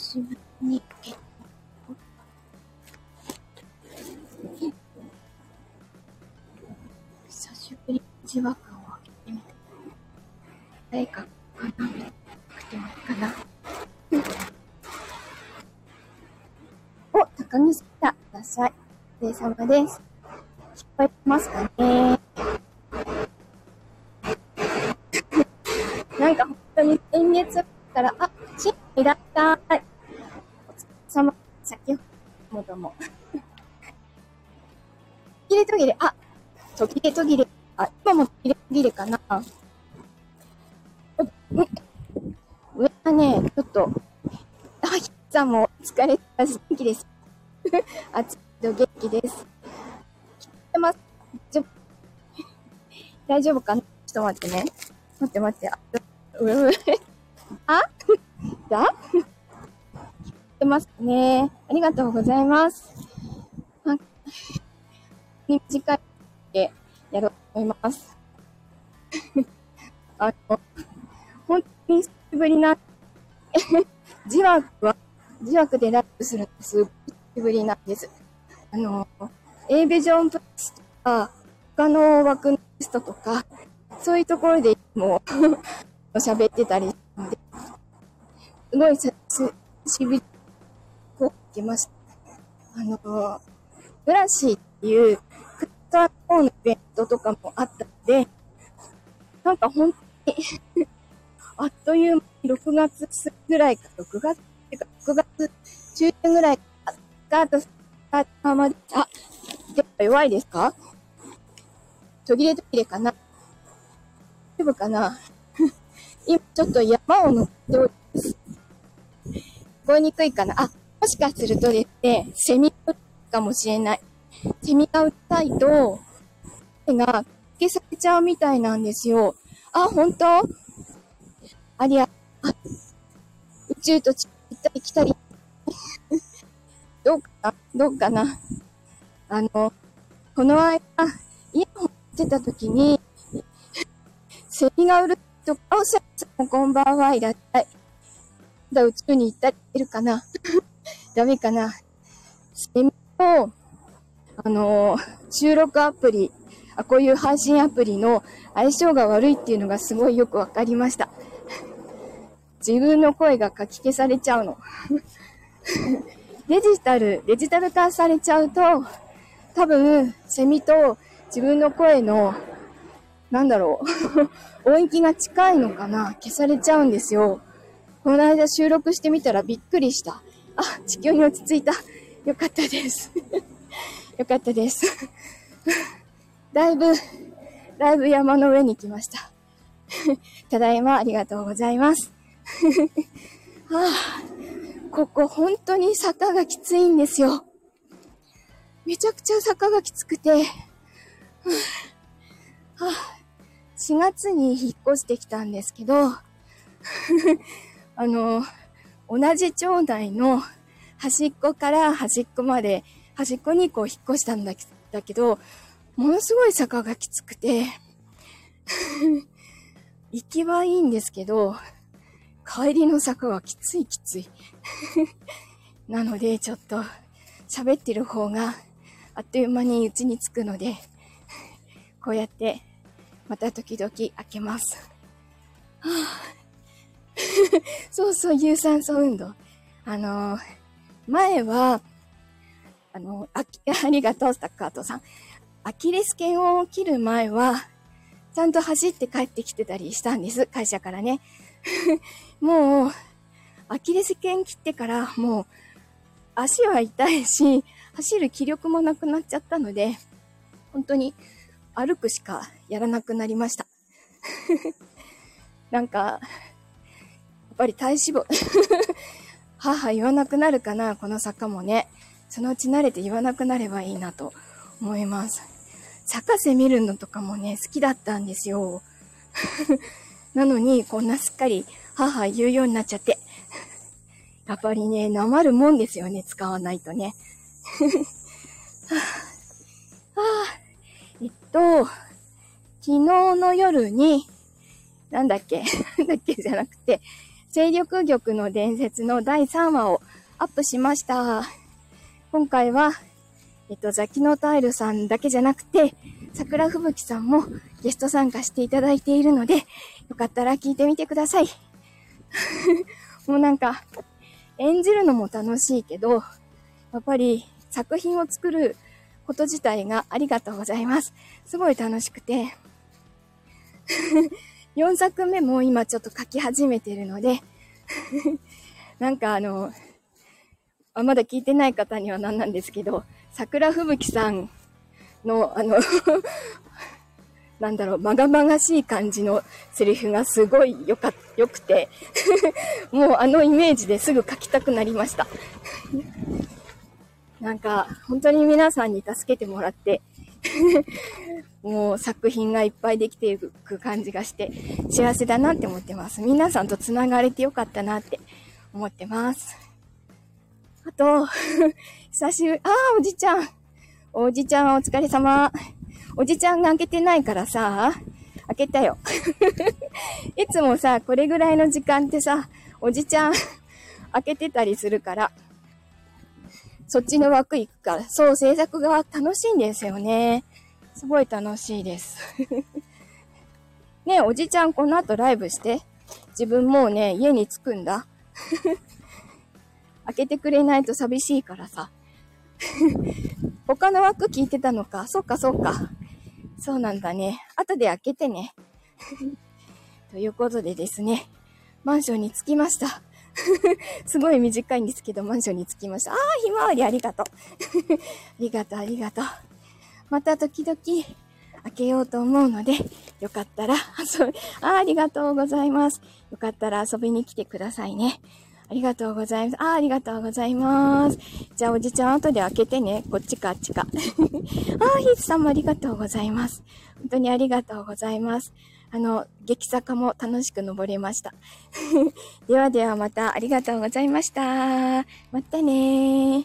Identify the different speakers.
Speaker 1: しぶりに、え久しぶりにじわくを開けてみた。誰かかなくてもいいかな？お、高木さんだ。ください。お疲れ様です。聞こえてますかねなんか本当に先月から、あ、れ途切れ、あ、今も途切れ途切れかな。上はね、ちょっと、あ、ひっさんもお疲れ様です。元気です。暑いけど元気です。聞こえます？大丈夫？大丈夫かな？ちょっと待ってね。待って待って。あ、うう。あ？だ？聞こえますね？ありがとうございます。短いでやろうと思います。あの、本当に久しぶりな、自枠は、自枠でラップするのすごい久しぶりなんです。あの、A ビジョンプラスとか、他の枠のテストとか、そういうところでいつも 喋ってたりしたので、すごいさ、す、しぶり、こう、来ました。あの、ブラシっていう、ターのイベントとかもあったので、なんか本当に あっという間に6月ぐらいか、6月てか、6月中旬ぐらいか、スタート、スタートまで、あ、やっぱ弱いですか？途切れ途切れかな大丈夫かな？今ちょっと山を登っております。聞こえにくいかなあ、もしかするとですね、セミかもしれない。セミがうるさいと、声が消されちゃうみたいなんですよ。あ、本当？ありゃ、宇宙と地行ったり来たり。どうか？などうかな？あの、この間、イヤホンしてた時に、セミがうるとか、おしゃさんこんばんはいらっしゃい。まだ、宇宙に行ったりいるかな？ダメかな？セミと、あの収録アプリ、あ、こういう配信アプリの相性が悪いっていうのがすごいよくわかりました。自分の声が書き消されちゃうの。デジタル、デジタル化されちゃうと、多分、セミと自分の声の、なんだろう、音域が近いのかな消されちゃうんですよ。この間収録してみたらびっくりした。あ、地球に落ち着いた。よかったです。よかったです。だいぶ、だいぶ山の上に来ました。ただいまありがとうございます。はあ、ここ本当に坂がきついんですよ。めちゃくちゃ坂がきつくて、はあ、4月に引っ越してきたんですけど、あの、同じ町内の端っこから端っこまで、端っこにこう引っ越したんだけど、ものすごい坂がきつくて、行きはいいんですけど、帰りの坂はきついきつい。なので、ちょっと、喋ってる方が、あっという間に家に着くので、こうやって、また時々開けます。あ、そうそう、有酸素運動。あのー、前は、あの、あき、ありがとう、スタッカートさん。アキレス腱を切る前は、ちゃんと走って帰ってきてたりしたんです。会社からね。もう、アキレス腱切ってから、もう、足は痛いし、走る気力もなくなっちゃったので、本当に歩くしかやらなくなりました。なんか、やっぱり体脂肪、母言わなくなるかな、この坂もね。そのうち慣れて言わなくなればいいなと思います。坂瀬見るのとかもね、好きだったんですよ。なのに、こんなすっかり母言うようになっちゃって。やっぱりね、なまるもんですよね、使わないとね。はあ、はあ、えっと、昨日の夜に、なんだっけ なんだっけじゃなくて、勢力玉の伝説の第3話をアップしました。今回は、えっと、ザキノタイルさんだけじゃなくて、桜吹雪さんもゲスト参加していただいているので、よかったら聞いてみてください。もうなんか、演じるのも楽しいけど、やっぱり作品を作ること自体がありがとうございます。すごい楽しくて。4作目も今ちょっと書き始めてるのでなんかあの、あまだ聞いてない方には何なんですけど、桜吹雪さんの、あの なんだろう、まがまがしい感じのセリフがすごいよか、良くて もうあのイメージですぐ書きたくなりました なんか、本当に皆さんに助けてもらってもう作品がいっぱいできていく感じがして、幸せだなって思ってます。皆さんと繋がれてよかったなって思ってます。あと、久しぶり、ああ、おじちゃん。おじちゃんお疲れ様。おじちゃんが開けてないからさ、開けたよ。いつもさ、これぐらいの時間ってさ、おじちゃん 開けてたりするから、そっちの枠行くから、そう、制作が楽しいんですよね。すごい楽しいです。ねおじちゃんこの後ライブして。自分もうね、家に着くんだ。開けてくれないと寂しいからさ。他の枠聞いてたのか。そっかそっか。そうなんだね。後で開けてね。ということでですね、マンションに着きました。すごい短いんですけど、マンションに着きました。ああ、ひまわりありがとう。ありがとう、ありがとう。また時々開けようと思うので、よかったら遊び、あありがとうございます。よかったら遊びに来てくださいね。ありがとうございます。ああ、ありがとうございます。じゃあおじちゃん後で開けてね。こっちかあっちか。ああ、ヒーツさんもありがとうございます。本当にありがとうございます。あの、激坂も楽しく登れました。ではではまたありがとうございました。またねー。